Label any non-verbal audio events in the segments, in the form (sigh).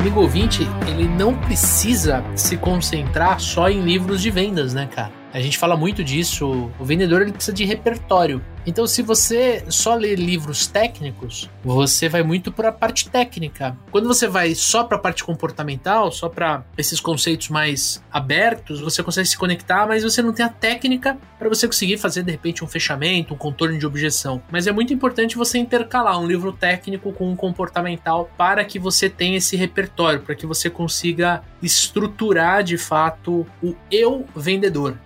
amigo ouvinte, ele não precisa se concentrar só em livros de vendas, né, cara? A gente fala muito disso. O vendedor ele precisa de repertório. Então, se você só lê livros técnicos, você vai muito para a parte técnica. Quando você vai só para a parte comportamental, só para esses conceitos mais abertos, você consegue se conectar, mas você não tem a técnica para você conseguir fazer de repente um fechamento, um contorno de objeção. Mas é muito importante você intercalar um livro técnico com um comportamental para que você tenha esse repertório, para que você consiga estruturar de fato o eu vendedor.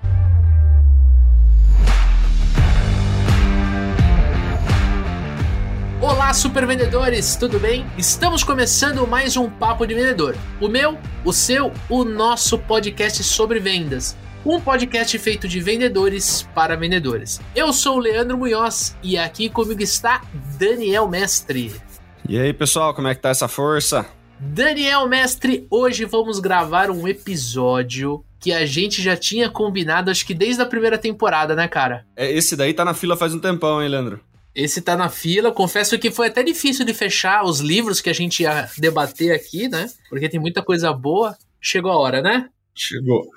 Olá, super vendedores, tudo bem? Estamos começando mais um Papo de Vendedor. O meu, o seu, o nosso podcast sobre vendas. Um podcast feito de vendedores para vendedores. Eu sou o Leandro Munhoz e aqui comigo está Daniel Mestre. E aí, pessoal, como é que tá essa força? Daniel Mestre, hoje vamos gravar um episódio que a gente já tinha combinado, acho que desde a primeira temporada, né, cara? É, esse daí tá na fila faz um tempão, hein, Leandro? Esse tá na fila. Confesso que foi até difícil de fechar os livros que a gente ia debater aqui, né? Porque tem muita coisa boa. Chegou a hora, né? Chegou.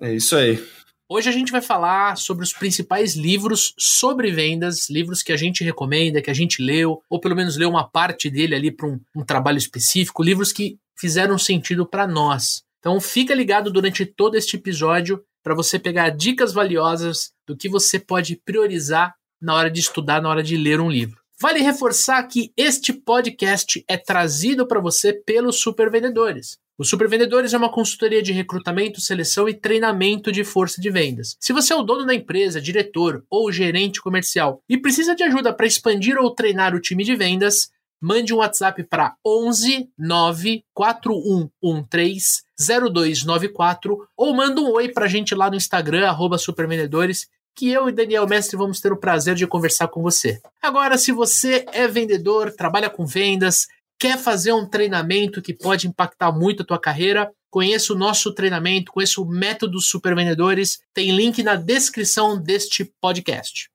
É isso aí. Hoje a gente vai falar sobre os principais livros sobre vendas, livros que a gente recomenda, que a gente leu, ou pelo menos leu uma parte dele ali para um, um trabalho específico, livros que fizeram sentido para nós. Então fica ligado durante todo este episódio para você pegar dicas valiosas do que você pode priorizar na hora de estudar, na hora de ler um livro. Vale reforçar que este podcast é trazido para você pelos Supervendedores. O Supervendedores é uma consultoria de recrutamento, seleção e treinamento de força de vendas. Se você é o dono da empresa, diretor ou gerente comercial e precisa de ajuda para expandir ou treinar o time de vendas, mande um WhatsApp para 11 94113 0294 ou manda um oi para a gente lá no Instagram, arroba supervendedores, que eu e Daniel Mestre vamos ter o prazer de conversar com você. Agora, se você é vendedor, trabalha com vendas, quer fazer um treinamento que pode impactar muito a tua carreira, conheça o nosso treinamento, conheça o método Super Vendedores, tem link na descrição deste podcast.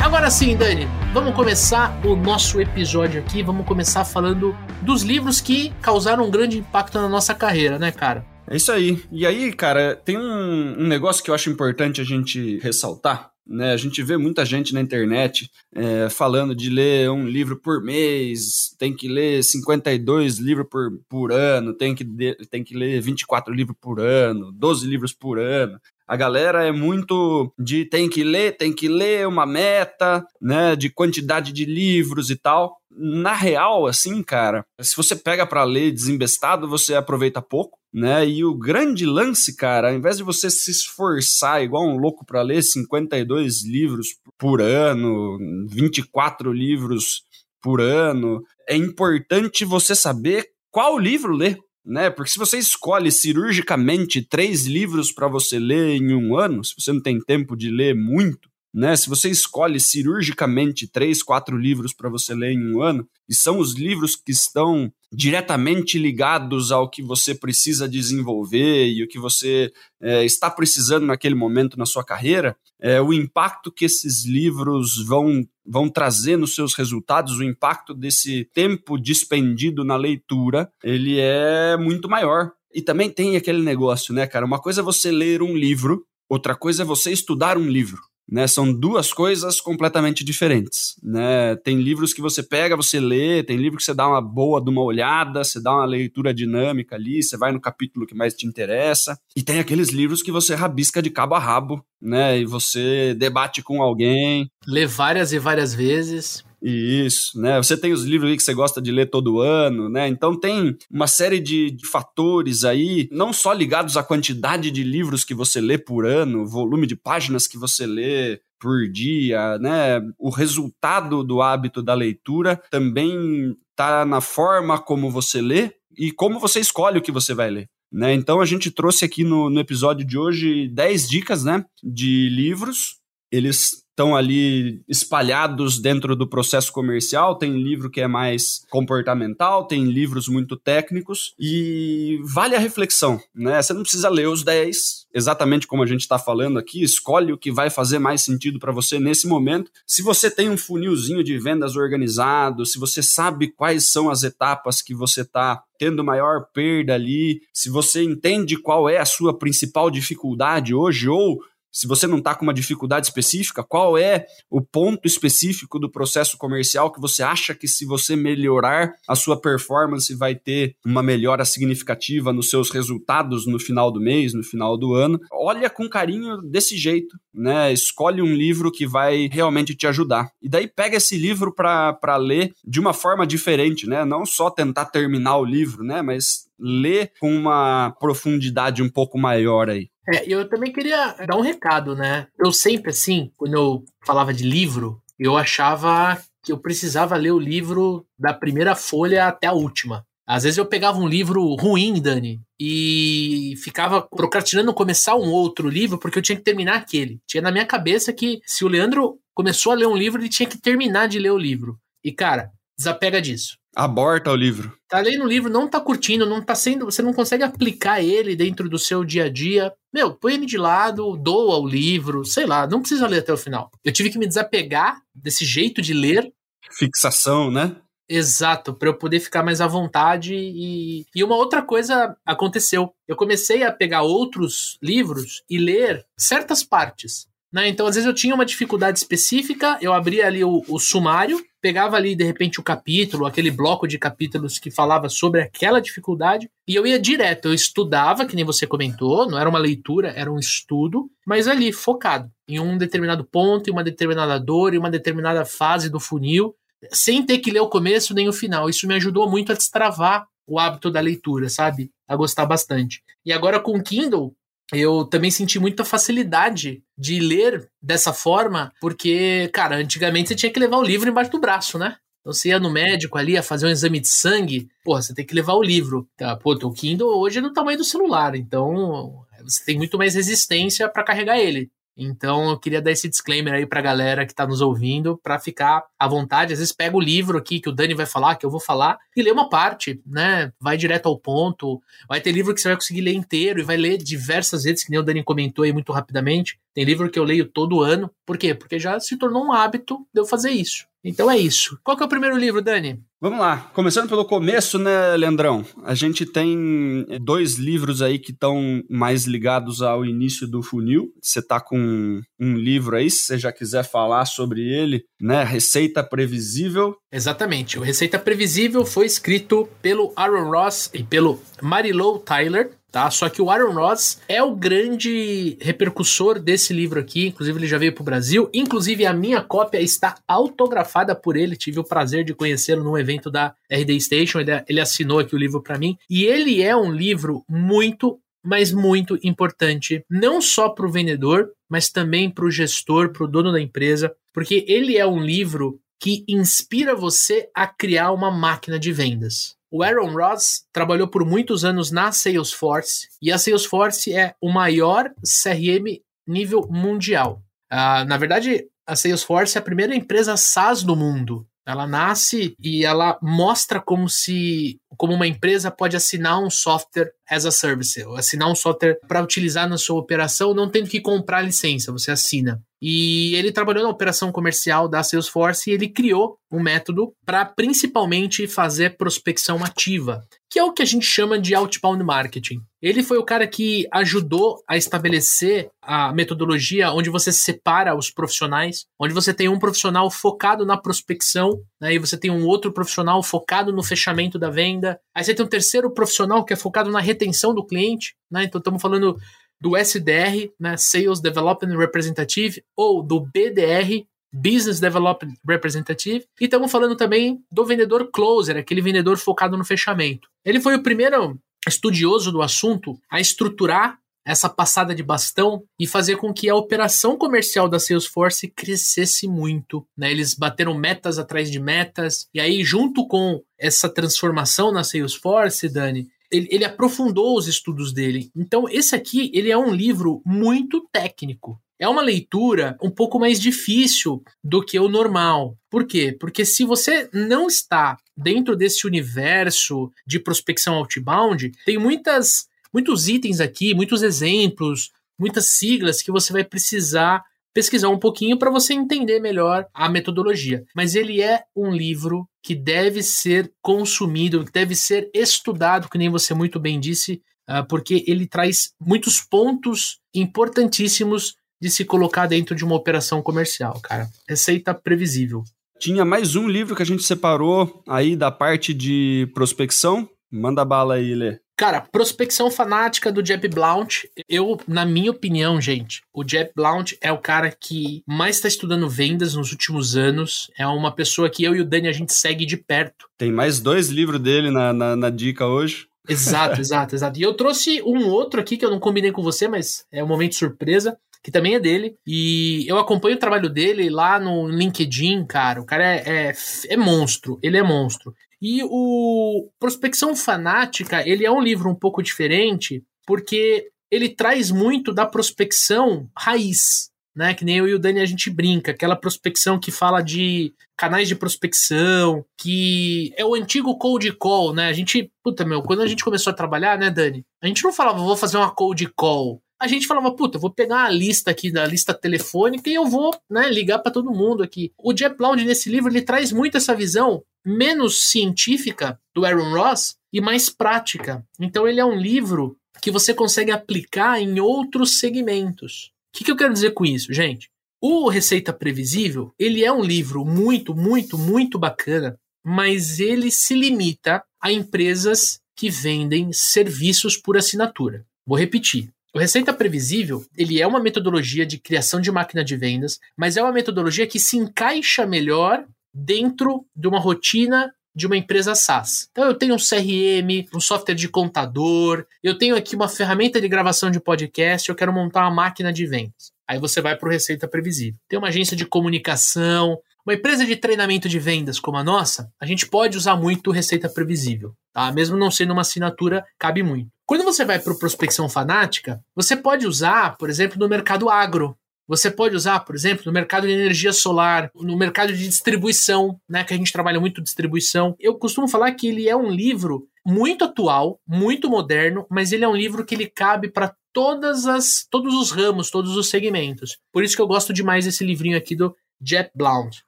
Agora sim, Dani, vamos começar o nosso episódio aqui. Vamos começar falando dos livros que causaram um grande impacto na nossa carreira, né, cara? É isso aí. E aí, cara, tem um, um negócio que eu acho importante a gente ressaltar. Né, a gente vê muita gente na internet é, falando de ler um livro por mês, tem que ler 52 livros por, por ano, tem que, de, tem que ler 24 livros por ano, 12 livros por ano. A galera é muito de tem que ler, tem que ler uma meta, né, de quantidade de livros e tal. Na real, assim, cara, se você pega para ler desembestado, você aproveita pouco, né? E o grande lance, cara, ao invés de você se esforçar igual um louco para ler 52 livros por ano, 24 livros por ano, é importante você saber qual livro ler né? Porque se você escolhe cirurgicamente três livros para você ler em um ano, se você não tem tempo de ler muito, né? Se você escolhe cirurgicamente três, quatro livros para você ler em um ano, e são os livros que estão diretamente ligados ao que você precisa desenvolver e o que você é, está precisando naquele momento na sua carreira, é, o impacto que esses livros vão, vão trazer nos seus resultados, o impacto desse tempo despendido na leitura, ele é muito maior. E também tem aquele negócio, né, cara? Uma coisa é você ler um livro, outra coisa é você estudar um livro. Né, são duas coisas completamente diferentes. Né? Tem livros que você pega, você lê, tem livro que você dá uma boa de uma olhada, você dá uma leitura dinâmica ali, você vai no capítulo que mais te interessa. E tem aqueles livros que você rabisca de cabo a rabo, né? E você debate com alguém. Lê várias e várias vezes. Isso, né? Você tem os livros que você gosta de ler todo ano, né? Então tem uma série de, de, fatores aí, não só ligados à quantidade de livros que você lê por ano, volume de páginas que você lê por dia, né? O resultado do hábito da leitura também tá na forma como você lê e como você escolhe o que você vai ler. Né? Então a gente trouxe aqui no, no episódio de hoje 10 dicas né, de livros. Eles estão ali espalhados dentro do processo comercial. Tem livro que é mais comportamental, tem livros muito técnicos e vale a reflexão, né? Você não precisa ler os 10 exatamente como a gente está falando aqui, escolhe o que vai fazer mais sentido para você nesse momento. Se você tem um funilzinho de vendas organizado, se você sabe quais são as etapas que você está tendo maior perda ali, se você entende qual é a sua principal dificuldade hoje ou se você não está com uma dificuldade específica, qual é o ponto específico do processo comercial que você acha que, se você melhorar a sua performance, vai ter uma melhora significativa nos seus resultados no final do mês, no final do ano. Olha com carinho desse jeito, né? Escolhe um livro que vai realmente te ajudar. E daí pega esse livro para ler de uma forma diferente, né? Não só tentar terminar o livro, né? Mas ler com uma profundidade um pouco maior aí. É, eu também queria dar um recado, né? Eu sempre, assim, quando eu falava de livro, eu achava que eu precisava ler o livro da primeira folha até a última. Às vezes eu pegava um livro ruim, Dani, e ficava procrastinando começar um outro livro porque eu tinha que terminar aquele. Tinha na minha cabeça que se o Leandro começou a ler um livro, ele tinha que terminar de ler o livro. E cara, desapega disso. Aborta o livro. Tá lendo o livro, não tá curtindo, não tá sendo. Você não consegue aplicar ele dentro do seu dia a dia. Meu, põe ele de lado, doa o livro, sei lá, não precisa ler até o final. Eu tive que me desapegar desse jeito de ler. Fixação, né? Exato, para eu poder ficar mais à vontade. E, e uma outra coisa aconteceu. Eu comecei a pegar outros livros e ler certas partes. Né? Então, às vezes, eu tinha uma dificuldade específica, eu abria ali o, o, sumário, pegava ali, de repente, o capítulo, aquele bloco de capítulos que falava sobre aquela dificuldade, e eu ia direto. Eu estudava, que nem você comentou, não era uma leitura, era um estudo, mas ali, focado em um determinado ponto, em uma determinada dor, em uma determinada fase do funil, sem ter que ler o começo nem o final. Isso me ajudou muito a destravar o hábito da leitura, sabe? A gostar bastante. E agora com o Kindle, eu também senti muita facilidade de ler dessa forma, porque, cara, antigamente você tinha que levar o livro embaixo do braço, né? Então você ia no médico ali a fazer um exame de sangue, porra, você tem que levar o livro. Tá, pô, o Kindle hoje é do tamanho do celular, então você tem muito mais resistência para carregar ele. Então eu queria dar esse disclaimer aí pra galera que tá nos ouvindo, para ficar à vontade. Às vezes pega o livro aqui que o Dani vai falar, que eu vou falar, e lê uma parte, né? Vai direto ao ponto. Vai ter livro que você vai conseguir ler inteiro e vai ler diversas vezes, que nem o Dani comentou aí muito rapidamente. Tem livro que eu leio todo ano. Por quê? Porque já se tornou um hábito de eu fazer isso. Então é isso. Qual que é o primeiro livro, Dani? Vamos lá. Começando pelo começo, né, Leandrão? A gente tem dois livros aí que estão mais ligados ao início do funil. Você tá com um livro aí, se você já quiser falar sobre ele, né? Receita Previsível. Exatamente. O Receita Previsível foi escrito pelo Aaron Ross e pelo Marilou Tyler tá? Só que o Aaron Ross é o grande repercussor desse livro aqui, inclusive ele já veio para o Brasil, inclusive a minha cópia está autografada por ele, tive o prazer de conhecê-lo num evento da RD Station, ele, ele assinou aqui o livro para mim, e ele é um livro muito mas muito importante, não só para o vendedor, mas também para o gestor, para o dono da empresa, porque ele é um livro que inspira você a criar uma máquina de vendas. O Aaron Ross trabalhou por muitos anos na Salesforce e a Salesforce é o maior CRM nível mundial. Uh, na verdade, a Salesforce é a primeira empresa SaaS do mundo. Ela nasce e ela mostra como se como uma empresa pode assinar um software as a service, assinar um software para utilizar na sua operação, não tendo que comprar licença, você assina. E ele trabalhou na operação comercial da Salesforce e ele criou um método para principalmente fazer prospecção ativa, que é o que a gente chama de outbound marketing. Ele foi o cara que ajudou a estabelecer a metodologia onde você separa os profissionais, onde você tem um profissional focado na prospecção, né, você tem um outro profissional focado no fechamento da venda. Aí você tem um terceiro profissional que é focado na retenção do cliente, né? Então estamos falando do SDR, né, Sales Development Representative, ou do BDR, Business Development Representative, e estamos falando também do vendedor closer, aquele vendedor focado no fechamento. Ele foi o primeiro estudioso do assunto a estruturar essa passada de bastão e fazer com que a operação comercial da Salesforce crescesse muito. Né? Eles bateram metas atrás de metas, e aí, junto com essa transformação na Salesforce, Dani, ele, ele aprofundou os estudos dele. Então, esse aqui, ele é um livro muito técnico. é uma leitura um pouco mais difícil do que o normal. Por quê? Porque se você não está dentro desse universo de prospecção outbound, tem muitas, muitos itens aqui, muitos exemplos, muitas siglas que você vai precisar pesquisar um pouquinho para você entender melhor a metodologia. Mas ele é um livro que deve ser consumido, que deve ser estudado, que nem você muito bem disse, ah, porque ele traz muitos pontos importantíssimos de se colocar dentro de uma operação comercial, cara. Receita previsível. Tinha mais um livro que a gente separou aí da parte de prospecção. Manda bala aí, Lê. Cara, Prospecção Fanática do Jeb Blount. Eu, na minha opinião, gente, o Jeb Blount é o cara que mais está estudando vendas nos últimos anos. É uma pessoa que eu e o Dani a gente segue de perto. Tem mais dois livros dele na, na, na dica hoje. Exato, (laughs) exato, exato. E eu trouxe um outro aqui que eu não combinei com você, mas é um momento surpresa que também é dele. E eu acompanho o trabalho dele lá no LinkedIn, cara. O cara é, é, é monstro, ele é monstro. E o Prospecção Fanática, ele é um livro um pouco diferente, porque ele traz muito da prospecção raiz, né? Que nem eu e o Dani a gente brinca, aquela prospecção que fala de canais de prospecção, que é o antigo cold call, né? A gente, puta meu, quando a gente começou a trabalhar, né, Dani? A gente não falava, vou fazer uma cold call a gente falava, puta, vou pegar a lista aqui da lista telefônica e eu vou, né, ligar para todo mundo aqui. O Jeff Blount nesse livro ele traz muito essa visão menos científica do Aaron Ross e mais prática. Então ele é um livro que você consegue aplicar em outros segmentos. O que, que eu quero dizer com isso, gente? O Receita Previsível, ele é um livro muito, muito, muito bacana, mas ele se limita a empresas que vendem serviços por assinatura. Vou repetir. O Receita Previsível, ele é uma metodologia de criação de máquina de vendas, mas é uma metodologia que se encaixa melhor dentro de uma rotina de uma empresa SaaS. Então eu tenho um CRM, um software de contador, eu tenho aqui uma ferramenta de gravação de podcast, eu quero montar uma máquina de vendas. Aí você vai para o Receita Previsível. Tem uma agência de comunicação, uma empresa de treinamento de vendas como a nossa, a gente pode usar muito Receita Previsível, tá? Mesmo não sendo uma assinatura, cabe muito. Quando você vai para prospecção fanática, você pode usar, por exemplo, no mercado agro. Você pode usar, por exemplo, no mercado de energia solar, no mercado de distribuição, né, que a gente trabalha muito distribuição. Eu costumo falar que ele é um livro muito atual, muito moderno, mas ele é um livro que ele cabe para todas as todos os ramos, todos os segmentos. Por isso que eu gosto demais desse livrinho aqui do Jet Blount.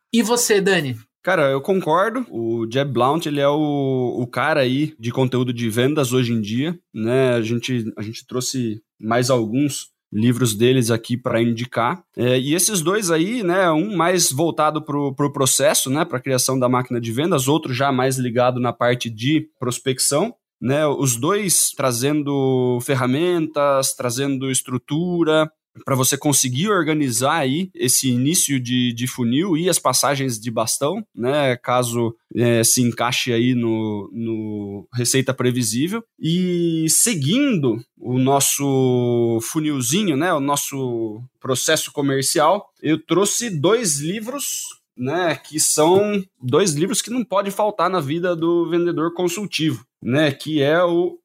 E você, Dani? Cara, eu concordo. O Jeb Blount, ele é o, o cara aí de conteúdo de vendas hoje em dia, né? A gente, a gente trouxe mais alguns livros deles aqui para indicar. É, e esses dois aí, né, um mais voltado para o pro processo, né, para a criação da máquina de vendas, outro já mais ligado na parte de prospecção. Né, os dois trazendo ferramentas, trazendo estrutura, para você conseguir organizar aí esse início de, de funil e as passagens de bastão, né? Caso é, se encaixe aí no, no receita previsível. E seguindo o nosso funilzinho, né? O nosso processo comercial, eu trouxe dois livros né, que são dois livros que não pode faltar na vida do vendedor consultivo, né, que é o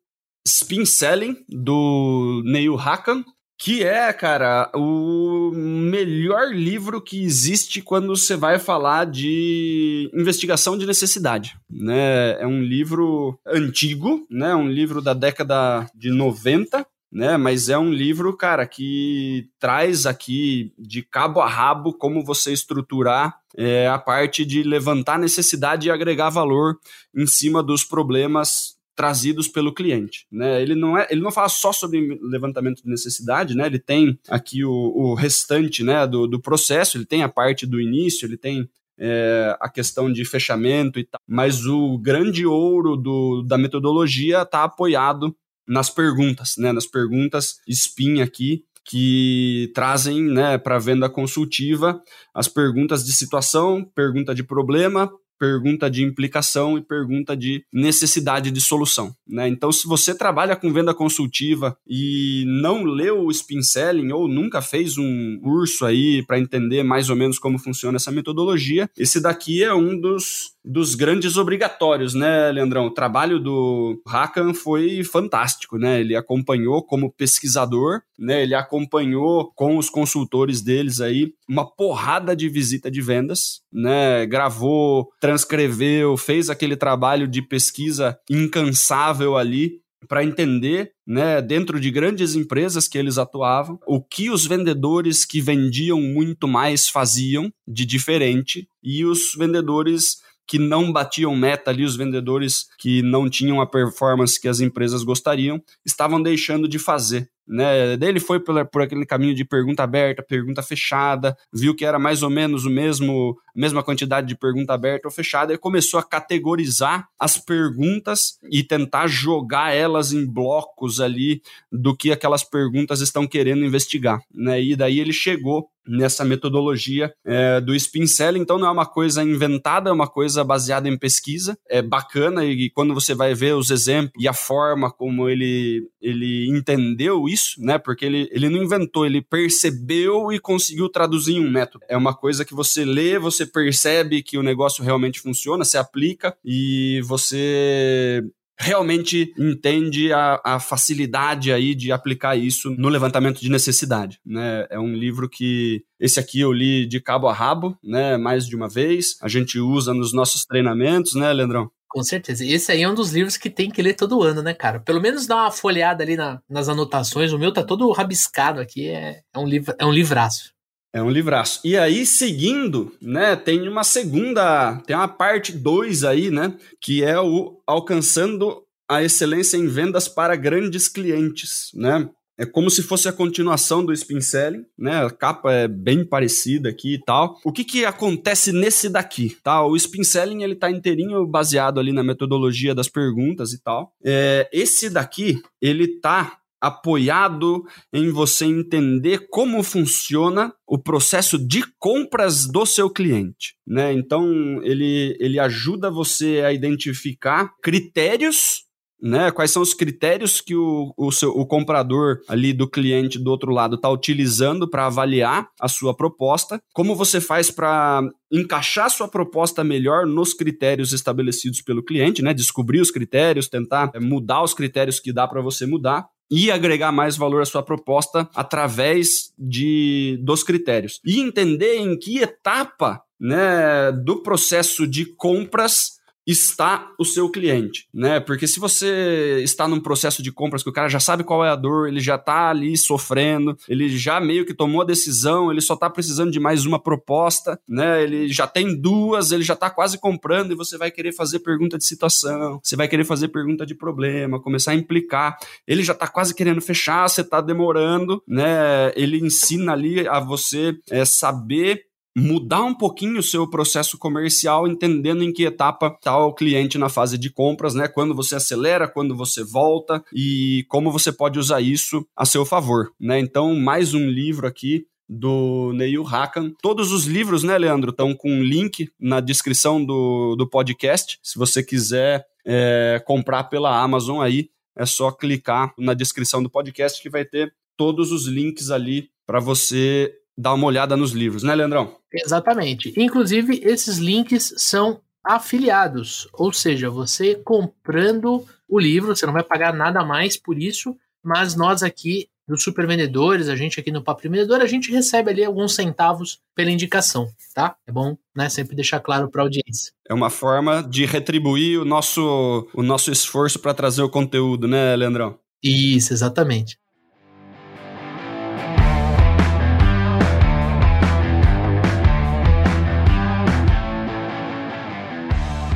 Spin Selling do Neil Hakan que é, cara, o melhor livro que existe quando você vai falar de investigação de necessidade, né? É um livro antigo, né? Um livro da década de 90, né? Mas é um livro, cara, que traz aqui de cabo a rabo como você estruturar é, a parte de levantar necessidade e agregar valor em cima dos problemas trazidos pelo cliente, né? Ele não é, ele não fala só sobre levantamento de necessidade, né? Ele tem aqui o, o restante, né, do, do processo, ele tem a parte do início, ele tem é, a questão de fechamento e tal, mas o grande ouro do, da metodologia está apoiado nas perguntas, né? Nas perguntas spin aqui que trazem, né, para venda consultiva as perguntas de situação, pergunta de problema, pergunta de implicação e pergunta de necessidade de solução. Né? Então, se você trabalha com venda consultiva e não leu o Spin Selling ou nunca fez um curso aí para entender mais ou menos como funciona essa metodologia, esse daqui é um dos dos grandes obrigatórios, né, Leandrão? O trabalho do Hakan foi fantástico, né? Ele acompanhou como pesquisador, né? Ele acompanhou com os consultores deles aí uma porrada de visita de vendas, né? Gravou, transcreveu, fez aquele trabalho de pesquisa incansável ali para entender, né, dentro de grandes empresas que eles atuavam, o que os vendedores que vendiam muito mais faziam de diferente e os vendedores que não batiam meta ali, os vendedores que não tinham a performance que as empresas gostariam, estavam deixando de fazer né? Daí ele foi por, por aquele caminho de pergunta aberta, pergunta fechada, viu que era mais ou menos o mesmo, mesma quantidade de pergunta aberta ou fechada, e começou a categorizar as perguntas e tentar jogar elas em blocos ali do que aquelas perguntas estão querendo investigar, né? E daí ele chegou nessa metodologia é, do spin. Então não é uma coisa inventada, é uma coisa baseada em pesquisa. É bacana e, e quando você vai ver os exemplos e a forma como ele, ele entendeu isso, né? Porque ele, ele não inventou, ele percebeu e conseguiu traduzir em um método. É uma coisa que você lê, você percebe que o negócio realmente funciona, se aplica e você realmente entende a, a, facilidade aí de aplicar isso no levantamento de necessidade, né? É um livro que esse aqui eu li de cabo a rabo, né? Mais de uma vez. A gente usa nos nossos treinamentos, né, Leandrão? Com certeza. Esse aí é um dos livros que tem que ler todo ano, né, cara? Pelo menos dar uma folheada ali na, nas anotações. O meu tá todo rabiscado aqui. É, é, um, livro, é um livraço. É um livraço. E aí, seguindo, né, tem uma segunda, tem uma parte 2 aí, né, que é o alcançando a excelência em vendas para grandes clientes, né? É como se fosse a continuação do Spin Selling, né? A capa é bem parecida aqui e tal. O que que acontece nesse daqui, tá? O Spin Selling, ele tá inteirinho baseado ali na metodologia das perguntas e tal. É, esse daqui, ele tá apoiado em você entender como funciona o processo de compras do seu cliente, né? Então, ele, ele ajuda você a identificar critérios né? Quais são os critérios que o, o, seu, o comprador ali do cliente do outro lado está utilizando para avaliar a sua proposta? Como você faz para encaixar sua proposta melhor nos critérios estabelecidos pelo cliente, né? Descobrir os critérios, tentar é, mudar os critérios que dá para você mudar e agregar mais valor à sua proposta através de dos critérios. E entender em que etapa né, do processo de compras está o seu cliente, né? Porque se você está num processo de compras que o cara já sabe qual é a dor, ele já está ali sofrendo, ele já meio que tomou a decisão, ele só está precisando de mais uma proposta, né? Ele já tem duas, ele já está quase comprando e você vai querer fazer pergunta de situação, você vai querer fazer pergunta de problema, começar a implicar. Ele já está quase querendo fechar, você está demorando, né? Ele ensina ali a você é, saber mudar um pouquinho o seu processo comercial, entendendo em que etapa está o cliente na fase de compras, né? Quando você acelera, quando você volta e como você pode usar isso a seu favor, né? Então, mais um livro aqui do Neil Hakan. Todos os livros, né, Leandro, estão com um link na descrição do, do podcast. Se você quiser é, comprar pela Amazon aí, é só clicar na descrição do podcast que vai ter todos os links ali para você dar uma olhada nos livros, né, Leandrão? Exatamente. Inclusive, esses links são afiliados, ou seja, você comprando o livro, você não vai pagar nada mais por isso, mas nós aqui dos super vendedores, a gente aqui no Papo Vendedor, a gente recebe ali alguns centavos pela indicação, tá? É bom, né, sempre deixar claro para a audiência. É uma forma de retribuir o nosso, o nosso esforço para trazer o conteúdo, né, Leandrão? Isso, exatamente.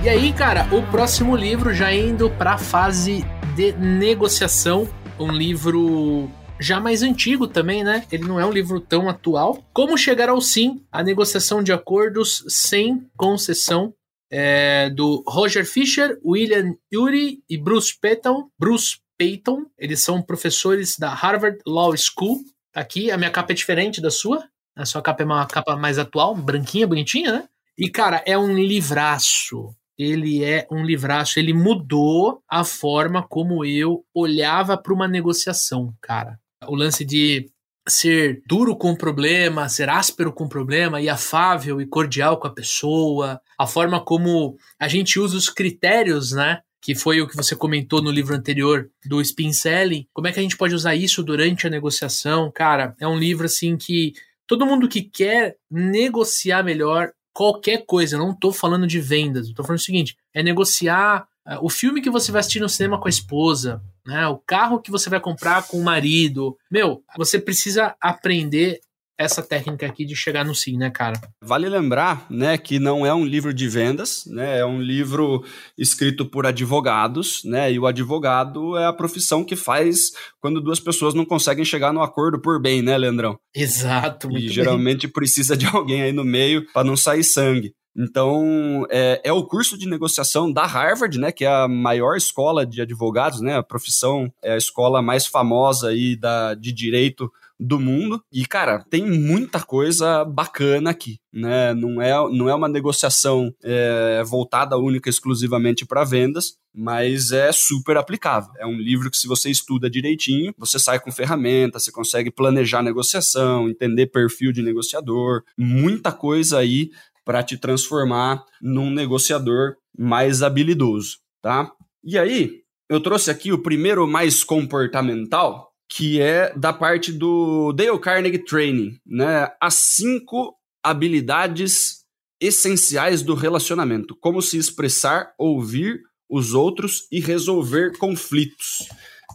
E aí, cara, o próximo livro já indo para fase de negociação, um livro já mais antigo também, né? Ele não é um livro tão atual. Como chegar ao sim, a negociação de acordos sem concessão, é, do Roger Fisher, William Ury e Bruce Payton. Bruce Payton, eles são professores da Harvard Law School. Tá aqui, a minha capa é diferente da sua. A sua capa é uma capa mais atual, branquinha, bonitinha, né? E, cara, é um livraço ele é um livraço, ele mudou a forma como eu olhava para uma negociação, cara. O lance de ser duro com o problema, ser áspero com o problema e afável e cordial com a pessoa, a forma como a gente usa os critérios, né? Que foi o que você comentou no livro anterior do spin selling. Como é que a gente pode usar isso durante a negociação? Cara, é um livro assim que todo mundo que quer negociar melhor qualquer coisa, eu não estou falando de vendas, estou falando o seguinte, é negociar uh, o filme que você vai assistir no cinema com a esposa, né? O carro que você vai comprar com o marido. Meu, você precisa aprender essa técnica aqui de chegar no sim, né, cara? Vale lembrar, né, que não é um livro de vendas, né, é um livro escrito por advogados, né, e o advogado é a profissão que faz quando duas pessoas não conseguem chegar no acordo por bem, né, Leandrão? Exato. e geralmente bem. precisa de (laughs) alguém aí no meio para não sair sangue. Então, é, é, o curso de negociação da Harvard, né, que é a maior escola de advogados, né, a profissão é a escola mais famosa aí da, de direito do mundo. E, cara, tem muita coisa bacana aqui, né? Não é, não é uma negociação é, voltada única exclusivamente para vendas, mas é super aplicável. É um livro que, se você estuda direitinho, você sai com ferramentas, você consegue planejar negociação, entender perfil de negociador, muita coisa aí para te transformar num negociador mais habilidoso, tá? E aí, eu trouxe aqui o primeiro mais comportamental, que é da parte do Dale Carnegie Training, né? As cinco habilidades essenciais do relacionamento: como se expressar, ouvir os outros e resolver conflitos,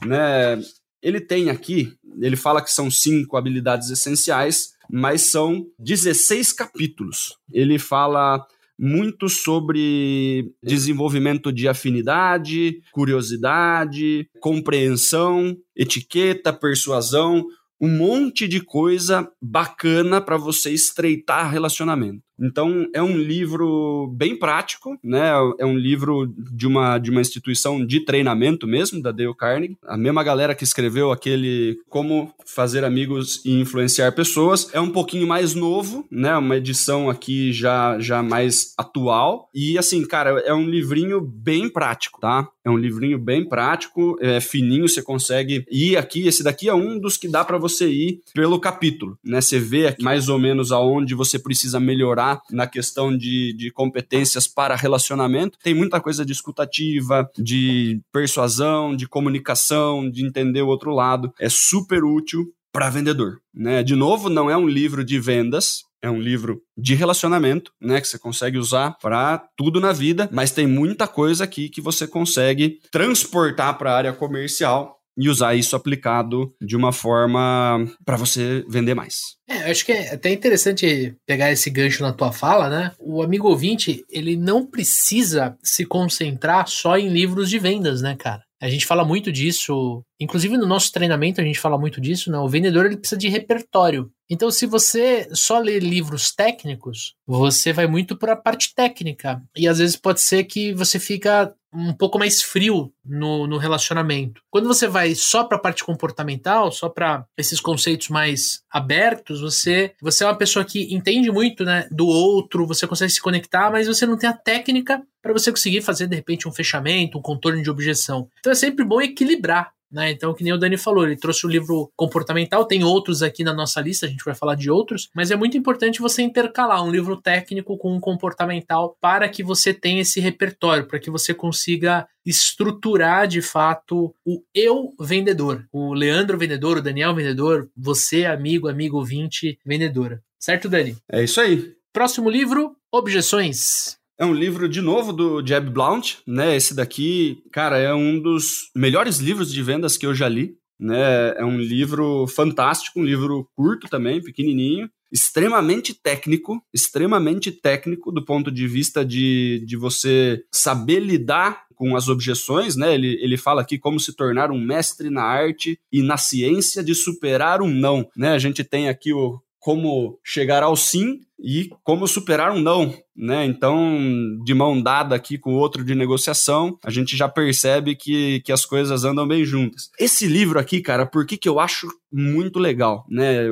né? Ele tem aqui, ele fala que são cinco habilidades essenciais, mas são 16 capítulos. Ele fala muito sobre desenvolvimento de afinidade, curiosidade, compreensão, etiqueta, persuasão, um monte de coisa bacana para você estreitar relacionamento. Então é um livro bem prático, né? É um livro de uma, de uma instituição de treinamento mesmo, da Dale Carnegie. A mesma galera que escreveu aquele Como Fazer Amigos e Influenciar Pessoas. É um pouquinho mais novo, né? Uma edição aqui já, já mais atual. E assim, cara, é um livrinho bem prático, tá? É um livrinho bem prático, é fininho, você consegue ir aqui. Esse daqui é um dos que dá para você ir pelo capítulo, né? Você vê mais ou menos aonde você precisa melhorar na questão de, de competências para relacionamento. Tem muita coisa de escutativa, de persuasão, de comunicação, de entender o outro lado. É super útil para vendedor, né? De novo, não é um livro de vendas, é um livro de relacionamento, né, que você consegue usar para tudo na vida, mas tem muita coisa aqui que você consegue transportar para a área comercial e usar isso aplicado de uma forma para você vender mais. É, acho que é até interessante pegar esse gancho na tua fala, né? O amigo ouvinte, ele não precisa se concentrar só em livros de vendas, né, cara? A gente fala muito disso, inclusive no nosso treinamento a gente fala muito disso, né? O vendedor ele precisa de repertório. Então, se você só lê livros técnicos, você vai muito para a parte técnica. E às vezes pode ser que você fica um pouco mais frio no, no relacionamento. Quando você vai só para a parte comportamental, só para esses conceitos mais abertos, você, você é uma pessoa que entende muito né, do outro, você consegue se conectar, mas você não tem a técnica para você conseguir fazer, de repente, um fechamento, um contorno de objeção. Então é sempre bom equilibrar né? Então, que nem o Dani falou, ele trouxe o livro comportamental, tem outros aqui na nossa lista, a gente vai falar de outros, mas é muito importante você intercalar um livro técnico com um comportamental para que você tenha esse repertório, para que você consiga estruturar de fato o eu vendedor, o Leandro vendedor, o Daniel vendedor, você amigo, amigo ouvinte, vendedora. Certo, Dani? É isso aí. Próximo livro, Objeções. É um livro, de novo, do Jeb Blount, né? Esse daqui, cara, é um dos melhores livros de vendas que eu já li, né? É um livro fantástico, um livro curto também, pequenininho, extremamente técnico, extremamente técnico do ponto de vista de, de você saber lidar com as objeções, né? Ele, ele fala aqui como se tornar um mestre na arte e na ciência de superar um não, né? A gente tem aqui o como chegar ao sim e como superar um não, né? Então, de mão dada aqui com o outro de negociação, a gente já percebe que, que as coisas andam bem juntas. Esse livro aqui, cara, por que, que eu acho muito legal, né?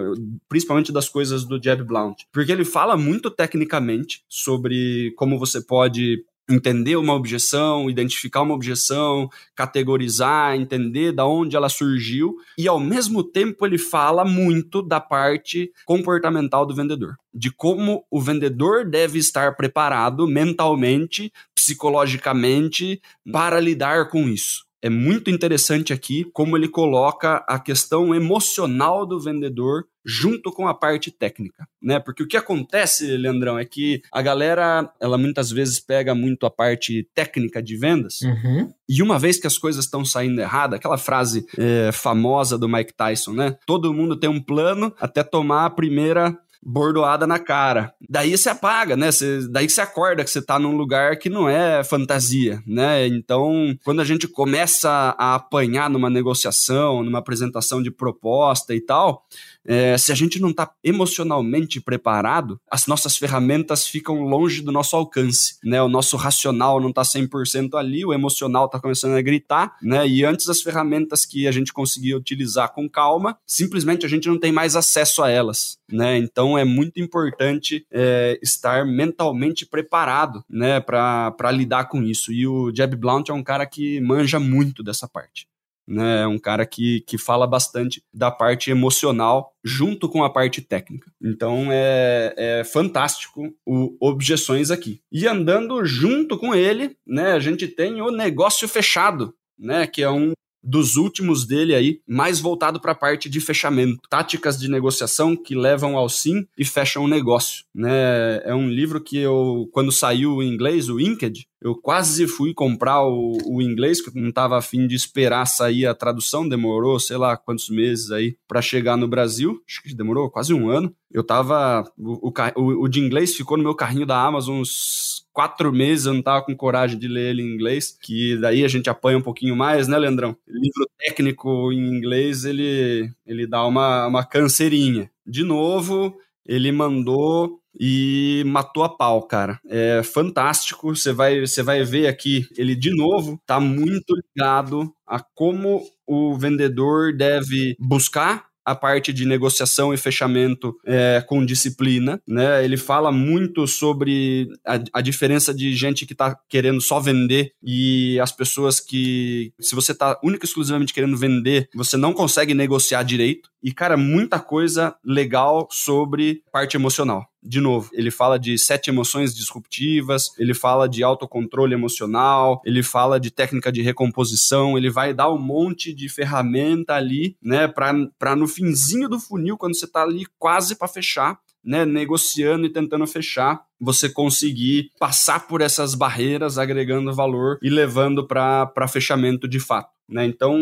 Principalmente das coisas do Jeb Blount. Porque ele fala muito tecnicamente sobre como você pode entender uma objeção, identificar uma objeção, categorizar, entender da onde ela surgiu e ao mesmo tempo ele fala muito da parte comportamental do vendedor, de como o vendedor deve estar preparado mentalmente, psicologicamente para lidar com isso é muito interessante aqui como ele coloca a questão emocional do vendedor junto com a parte técnica, né? Porque o que acontece, Leandrão, é que a galera, ela muitas vezes pega muito a parte técnica de vendas uhum. e uma vez que as coisas estão saindo errada, aquela frase é, famosa do Mike Tyson, né? Todo mundo tem um plano até tomar a primeira bordoada na cara. Daí você apaga, né? Daí você acorda que você tá num lugar que não é fantasia, né? Então, quando a gente começa a apanhar numa negociação, numa apresentação de proposta e tal, é, se a gente não está emocionalmente preparado, as nossas ferramentas ficam longe do nosso alcance, né? O nosso racional não está 100% ali, o emocional está começando a gritar, né? E antes as ferramentas que a gente conseguia utilizar com calma, simplesmente a gente não tem mais acesso a elas, né? Então é muito importante é, estar mentalmente preparado, né? Para lidar com isso. E o Jeb Blount é um cara que manja muito dessa parte né? É um cara que, que fala bastante da parte emocional junto com a parte técnica. Então é, é fantástico o Objeções aqui. E andando junto com ele, né, a gente tem o Negócio Fechado, né, que é um dos últimos dele aí, mais voltado para a parte de fechamento. Táticas de negociação que levam ao sim e fecham o negócio. Né? É um livro que eu, quando saiu em inglês, o Inked, eu quase fui comprar o, o inglês, que eu não estava afim de esperar sair a tradução, demorou sei lá quantos meses aí para chegar no Brasil, acho que demorou quase um ano. Eu tava. O, o, o de inglês ficou no meu carrinho da Amazon uns quatro meses eu não tava com coragem de ler ele em inglês, que daí a gente apanha um pouquinho mais, né, Leandrão? livro técnico em inglês, ele, ele dá uma, uma canseirinha. De novo, ele mandou e matou a pau, cara. É fantástico. Você vai, você vai ver aqui, ele de novo tá muito ligado a como o vendedor deve buscar a parte de negociação e fechamento é, com disciplina, né? Ele fala muito sobre a, a diferença de gente que está querendo só vender e as pessoas que, se você está única e exclusivamente querendo vender, você não consegue negociar direito. E, cara, muita coisa legal sobre parte emocional de novo, ele fala de sete emoções disruptivas, ele fala de autocontrole emocional, ele fala de técnica de recomposição, ele vai dar um monte de ferramenta ali, né, para no finzinho do funil, quando você tá ali quase para fechar, né, negociando e tentando fechar, você conseguir passar por essas barreiras, agregando valor e levando para fechamento de fato. Né? Então,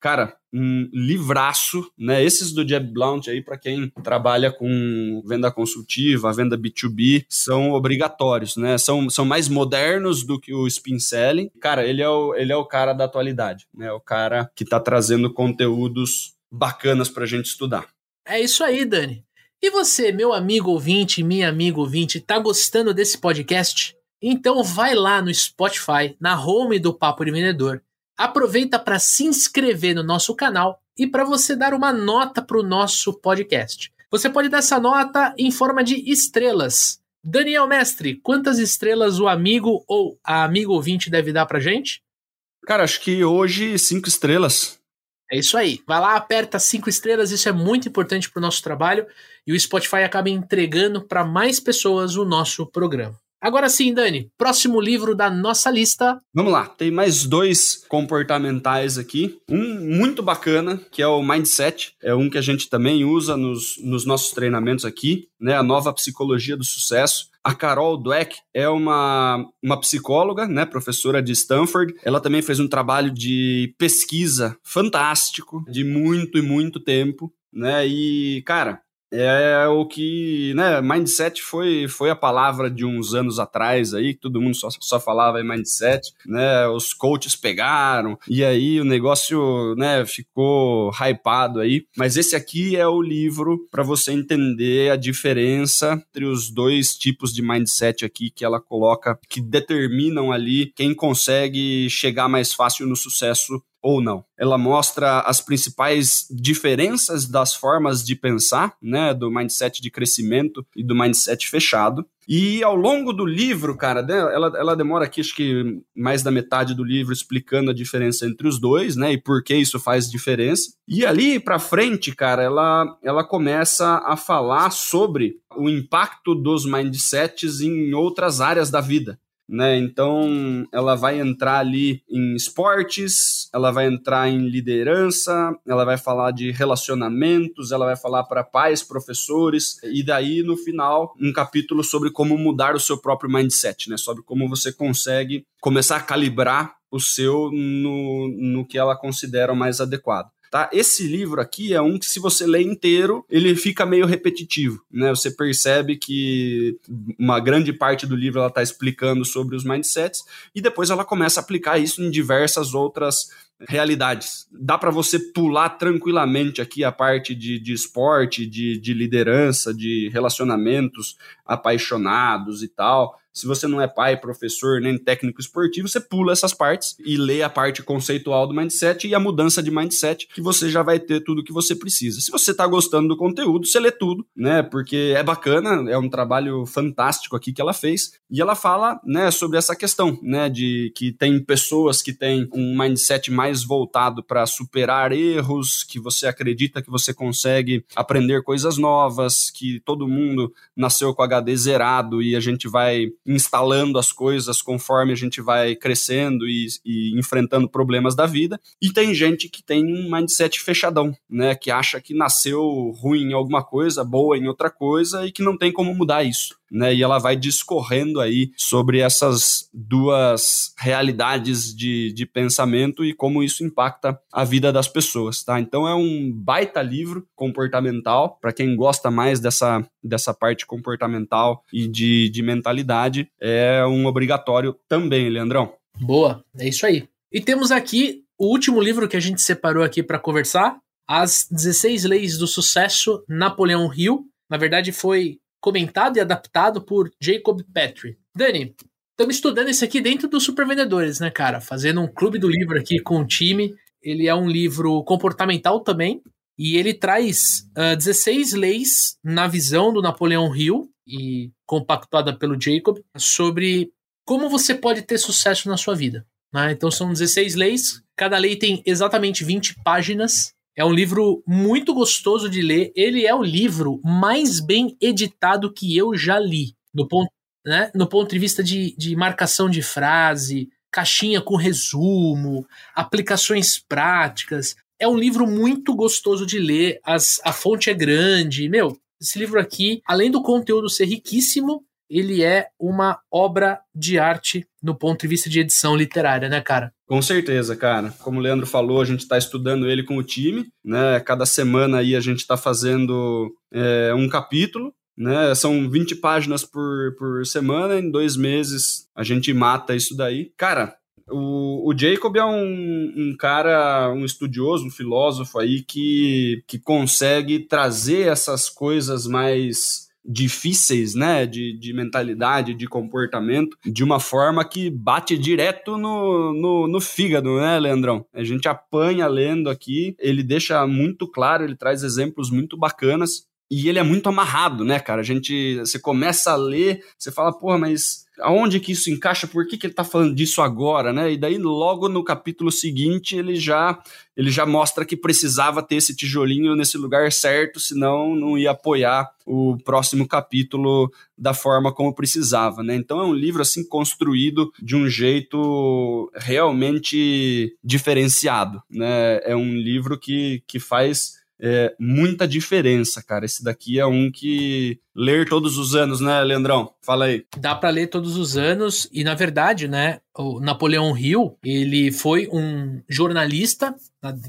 cara, um livraço, né? Esses do Jeb Blount aí, para quem trabalha com venda consultiva, venda B2B, são obrigatórios, né? São, são mais modernos do que o spin selling. Cara, ele é o, ele é o cara da atualidade, né? O cara que tá trazendo conteúdos bacanas pra gente estudar. É isso aí, Dani. E você, meu amigo ouvinte, minha amiga ouvinte, tá gostando desse podcast? Então vai lá no Spotify, na home do Papo de Vendedor aproveita para se inscrever no nosso canal e para você dar uma nota para o nosso podcast. Você pode dar essa nota em forma de estrelas. Daniel Mestre, quantas estrelas o amigo ou a amigo ouvinte deve dar para gente? Cara, acho que hoje cinco estrelas. É isso aí. Vai lá, aperta cinco estrelas, isso é muito importante para o nosso trabalho e o Spotify acaba entregando para mais pessoas o nosso programa. Agora sim, Dani, próximo livro da nossa lista. Vamos lá, tem mais dois comportamentais aqui. Um muito bacana, que é o Mindset. É um que a gente também usa nos, nos nossos treinamentos aqui, né? A nova psicologia do sucesso. A Carol Dweck é uma, uma psicóloga, né, professora de Stanford. Ela também fez um trabalho de pesquisa fantástico, de muito e muito tempo, né? E, cara, é o que, né, mindset foi, foi a palavra de uns anos atrás aí, todo mundo só, só falava em mindset, né, os coaches pegaram, e aí o negócio, né, ficou hypado aí, mas esse aqui é o livro para você entender a diferença entre os dois tipos de mindset aqui que ela coloca, que determinam ali quem consegue chegar mais fácil no sucesso ou não. Ela mostra as principais diferenças das formas de pensar, né, do mindset de crescimento e do mindset fechado. E ao longo do livro, cara, né, ela, ela demora aqui, acho que mais da metade do livro, explicando a diferença entre os dois, né, e por que isso faz diferença. E ali pra frente, cara, ela, ela começa a falar sobre o impacto dos mindsets em outras áreas da vida né? Então, ela vai entrar ali em esportes, ela vai entrar em liderança, ela vai falar de relacionamentos, ela vai falar para pais, professores, e daí no final um capítulo sobre como mudar o seu próprio mindset, né? Sobre como você consegue começar a calibrar o seu no, no que ela considera mais adequado. Tá? Esse livro aqui é um que, se você lê inteiro, ele fica meio repetitivo. Né? Você percebe que uma grande parte do livro ela está explicando sobre os mindsets e depois ela começa a aplicar isso em diversas outras realidades. Dá para você pular tranquilamente aqui a parte de, de esporte, de, de liderança, de relacionamentos apaixonados e tal se você não é pai, professor, nem técnico esportivo, você pula essas partes e lê a parte conceitual do mindset e a mudança de mindset, que você já vai ter tudo que você precisa. Se você está gostando do conteúdo, você lê tudo, né? Porque é bacana, é um trabalho fantástico aqui que ela fez. E ela fala, né, sobre essa questão, né, de que tem pessoas que têm um mindset mais voltado para superar erros, que você acredita que você consegue aprender coisas novas, que todo mundo nasceu com HD zerado e a gente vai instalando as coisas conforme a gente vai crescendo e, e, enfrentando problemas da vida. E tem gente que tem um mindset fechadão, né? Que acha que nasceu ruim em alguma coisa, boa em outra coisa e que não tem como mudar isso né? E ela vai discorrendo aí sobre essas duas realidades de, de pensamento e como isso impacta a vida das pessoas, tá? Então é um baita livro comportamental para quem gosta mais dessa, dessa parte comportamental e de, de mentalidade, é um obrigatório também, Leandrão. Boa, é isso aí. E temos aqui o último livro que a gente separou aqui para conversar, As 16 Leis do Sucesso, Napoleão Hill. Na verdade, foi comentado e adaptado por Jacob Petrie. Dani, estamos estudando esse aqui dentro dos Supervendedores, né, cara? Fazendo um clube do livro aqui com o time. Ele é um livro comportamental também. E ele traz uh, ah, 16 leis na visão do Napoleão Hill e compactuada pelo Jacob sobre como você pode ter sucesso na sua vida. Né? Então são 16 leis, cada lei tem exatamente 20 páginas é um livro muito gostoso de ler. Ele é o livro mais bem editado que eu já li. No ponto, né, no ponto de vista de, de marcação de frase, caixinha com resumo, aplicações práticas. É um livro muito gostoso de ler. As, a fonte é grande. Meu, esse livro aqui, além do conteúdo ser riquíssimo, ele é uma obra de arte no ponto de vista de edição literária, né, cara? Com certeza, cara. Como o Leandro falou, a gente está estudando ele com o time, né? Cada semana aí a gente está fazendo é, um capítulo, né? São 20 páginas por, por semana, em dois meses a gente mata isso daí. Cara, o, o Jacob é um, um, cara, um estudioso, um filósofo aí que, que consegue trazer essas coisas mais difíceis, né, de, de mentalidade, de comportamento, de uma forma que bate direto no, no, no, fígado, né, Leandrão? A gente apanha lendo aqui, ele deixa muito claro, ele traz exemplos muito bacanas, e ele é muito amarrado, né, cara? A gente, você começa a ler, você fala, porra, mas aonde que isso encaixa? Por que, que ele está falando disso agora, né? E daí logo no capítulo seguinte ele já ele já mostra que precisava ter esse tijolinho nesse lugar certo, senão não ia apoiar o próximo capítulo da forma como precisava, né? Então é um livro assim construído de um jeito realmente diferenciado, né? É um livro que, que faz é, muita diferença, cara. Esse daqui é um que ler todos os anos, né, Leandrão? Fala aí. Dá para ler todos os anos e na verdade, né, o Napoleão Hill, ele foi um jornalista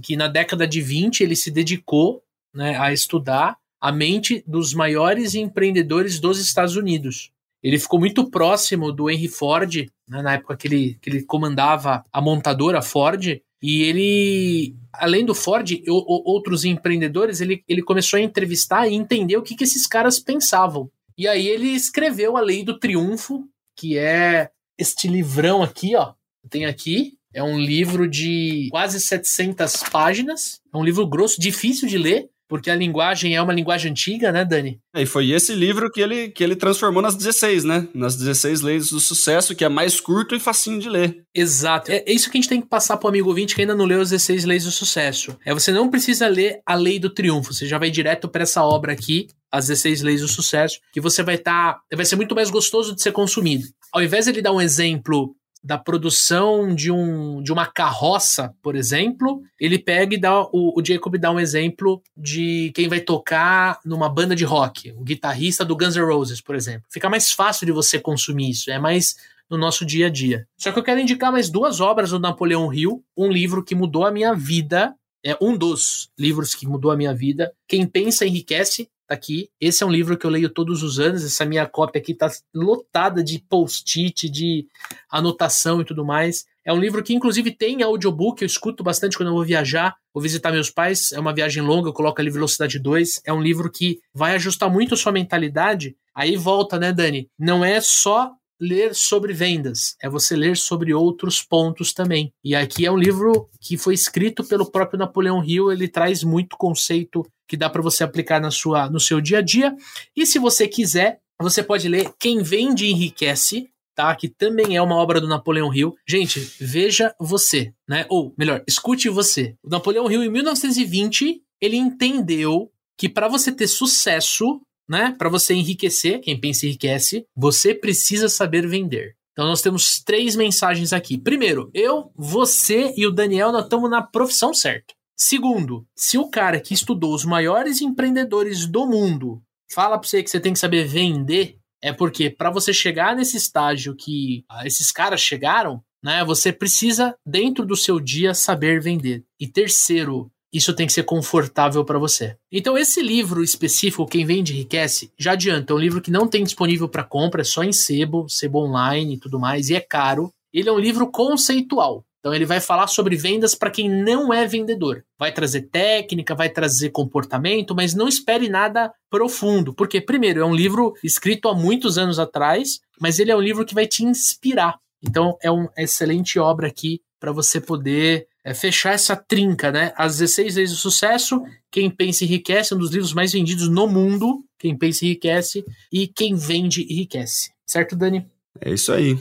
que na década de 20 ele se dedicou, né, a estudar a mente dos maiores empreendedores dos Estados Unidos. Ele ficou muito próximo do Henry Ford, né, na época que ele, que ele comandava a montadora Ford, e ele, além do Ford, outros empreendedores, ele, ele começou a entrevistar e entender o que, que esses caras pensavam. E aí ele escreveu a Lei do Triunfo, que é este livrão aqui, ó. Tem aqui, É um livro de quase 700 páginas. É um livro grosso, difícil de ler, porque a linguagem é uma linguagem antiga, né, Dani? É, e foi esse livro que ele, que ele transformou nas 16, né? Nas 16 leis do sucesso, que é mais curto e facinho de ler. Exato. É, é isso que a gente tem que passar pro amigo ouvinte que ainda não leu as 16 leis do sucesso. É você não precisa ler a lei do triunfo, você já vai direto para essa obra aqui, as 16 leis do sucesso, que você vai estar, tá, vai ser muito mais gostoso de ser consumido. Ao invés de ele dar um exemplo da produção de, um, de uma carroça, por exemplo, ele pega e dá o, o, Jacob dá um exemplo de quem vai tocar numa banda de rock, o guitarrista do Guns N' Roses, por exemplo. Fica mais fácil de você consumir isso, é mais no nosso dia a dia. Só que eu quero indicar mais duas obras do Napoleão Hill, um livro que mudou a minha vida, é um dos livros que mudou a minha vida. Quem pensa enriquece, tá aqui. Esse é um livro que eu leio todos os anos. Essa minha cópia aqui tá lotada de post-it, de anotação e tudo mais. É um livro que, inclusive, tem audiobook, eu escuto bastante quando eu vou viajar, vou visitar meus pais. É uma viagem longa, eu coloco ali velocidade 2. É um livro que vai ajustar muito a sua mentalidade. Aí volta, né, Dani? Não é só ler sobre vendas, é você ler sobre outros pontos também. E aqui é um livro que foi escrito pelo próprio Napoleão Hill, ele traz muito conceito que dá para você aplicar na sua, no seu dia a dia. E se você quiser, você pode ler Quem Vende Enriquece, tá? Que também é uma obra do Napoleão Hill. Gente, veja você, né? Ou melhor, escute você. O Napoleão Hill em 1920, ele entendeu que para você ter sucesso, né? Para você enriquecer, quem pensa enriquece, você precisa saber vender. Então nós temos três mensagens aqui. Primeiro, eu, você e o Daniel nós estamos na profissão certa. Segundo, se o cara que estudou os maiores empreendedores do mundo fala para você que você tem que saber vender, é porque para você chegar nesse estágio que ah, esses caras chegaram, né, você precisa dentro do seu dia saber vender. E terceiro, isso tem que ser confortável para você. Então, esse livro específico, Quem Vende Enriquece, já adianta, é um livro que não tem disponível para compra, é só em sebo, sebo online e tudo mais, e é caro. Ele é um livro conceitual. Então, ele vai falar sobre vendas para quem não é vendedor. Vai trazer técnica, vai trazer comportamento, mas não espere nada profundo. Porque, primeiro, é um livro escrito há muitos anos atrás, mas ele é um livro que vai te inspirar. Então, é uma excelente obra aqui para você poder é fechar essa trinca, né? As 16 vezes o sucesso, Quem Pensa Enriquece, um dos livros mais vendidos no mundo, Quem Pensa Enriquece, e Quem Vende Enriquece. Certo, Dani? É isso aí.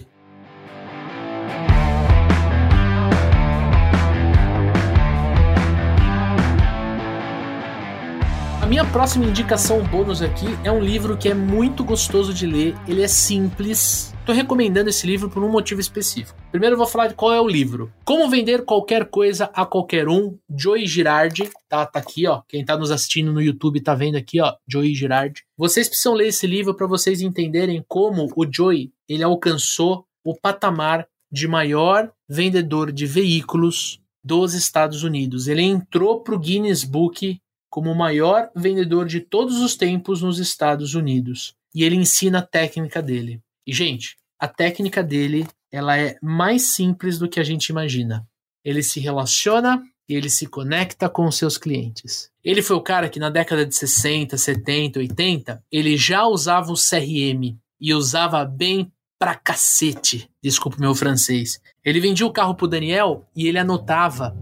Minha próxima indicação bônus aqui é um livro que é muito gostoso de ler, ele é simples, Estou recomendando esse livro por um motivo específico. Primeiro eu vou falar de qual é o livro. Como vender qualquer coisa a qualquer um, Joey Girardi, tá, tá aqui, ó. Quem tá nos assistindo no YouTube tá vendo aqui, ó, Joey Girardi. Vocês precisam ler esse livro para vocês entenderem como o Joey, ele alcançou o patamar de maior vendedor de veículos dos Estados Unidos. Ele entrou pro Guinness Book como o maior vendedor de todos os tempos nos Estados Unidos. E ele ensina a técnica dele. E, gente, a técnica dele ela é mais simples do que a gente imagina. Ele se relaciona e ele se conecta com os seus clientes. Ele foi o cara que na década de 60, 70, 80, ele já usava o CRM e usava bem pra cacete. Desculpa o meu francês. Ele vendia o carro pro Daniel e ele anotava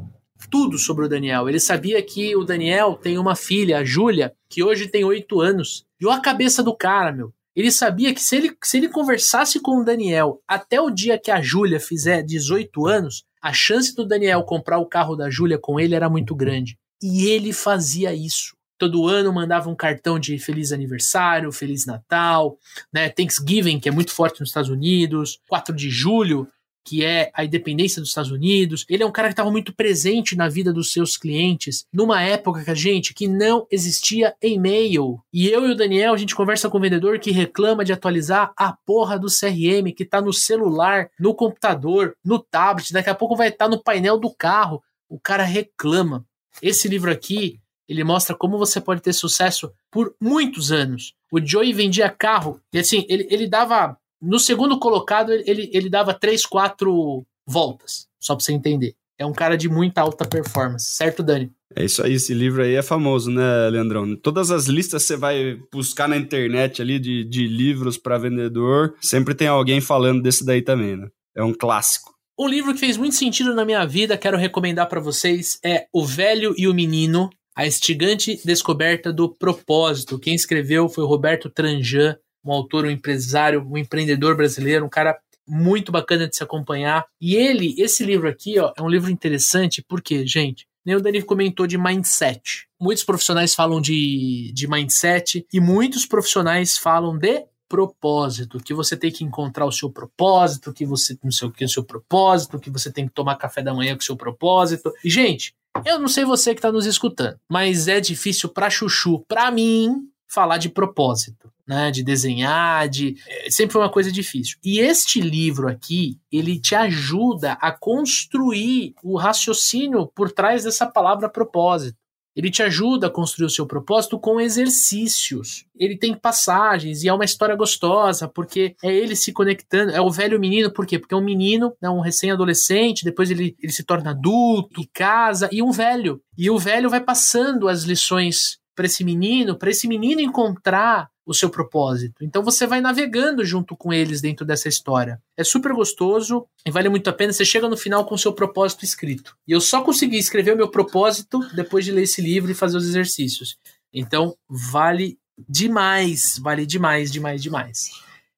tudo sobre o Daniel. Ele sabia que o Daniel tem uma filha, a Júlia, que hoje tem 8 anos. E olha a cabeça do cara, meu. Ele sabia que se ele, se ele conversasse com o Daniel até o dia que a Júlia fizer 18 anos, a chance do Daniel comprar o carro da Júlia com ele era muito grande. E ele fazia isso. Todo ano mandava um cartão de feliz aniversário, feliz Natal, né? Thanksgiving, que é muito forte nos Estados Unidos, 4 de julho, que é a independência dos Estados Unidos. Ele é um cara que estava muito presente na vida dos seus clientes, numa época que a gente que não existia e-mail. E eu e o Daniel, a gente conversa com o vendedor que reclama de atualizar a porra do CRM que está no celular, no computador, no tablet, daqui a pouco vai estar tá no painel do carro. O cara reclama. Esse livro aqui, ele mostra como você pode ter sucesso por muitos anos. O Joey vendia carro e assim, ele, ele dava no segundo colocado, ele, ele dava 3, 4 voltas, só pra você entender. É um cara de muita alta performance, certo, Dani? É isso aí, esse livro aí é famoso, né, Leandrão? Todas as listas você vai buscar na internet ali de, de livros para vendedor, sempre tem alguém falando desse daí também, né? É um clássico. Um livro que fez muito sentido na minha vida, quero recomendar para vocês, é O Velho e o Menino, a estigante descoberta do propósito. Quem escreveu foi o Roberto Tranjan, um autor, um empresário, um empreendedor brasileiro, um cara muito bacana de se acompanhar. E ele, esse livro aqui, ó, é um livro interessante porque, gente, nem o Dani comentou de mindset. Muitos profissionais falam de, de mindset e muitos profissionais falam de propósito, que você tem que encontrar o seu propósito, que você não sei o que é o seu propósito, que você tem que tomar café da manhã com o seu propósito. E, gente, eu não sei você que está nos escutando, mas é difícil para chuchu, para mim, falar de propósito, né? De desenhar, de é sempre uma coisa difícil. E este livro aqui, ele te ajuda a construir o raciocínio por trás dessa palavra propósito. Ele te ajuda a construir o seu propósito com exercícios. Ele tem passagens e é uma história gostosa, porque é ele se conectando. É o velho menino, por quê? Porque é um menino, é um recém-adolescente, depois ele, ele se torna adulto, casa, e um velho. E o velho vai passando as lições para esse menino, para esse menino encontrar o seu propósito. Então você vai navegando junto com eles dentro dessa história. É super gostoso e vale muito a pena. Você chega no final com o seu propósito escrito. E eu só consegui escrever o meu propósito depois de ler esse livro e fazer os exercícios. Então vale demais, vale demais, demais, demais.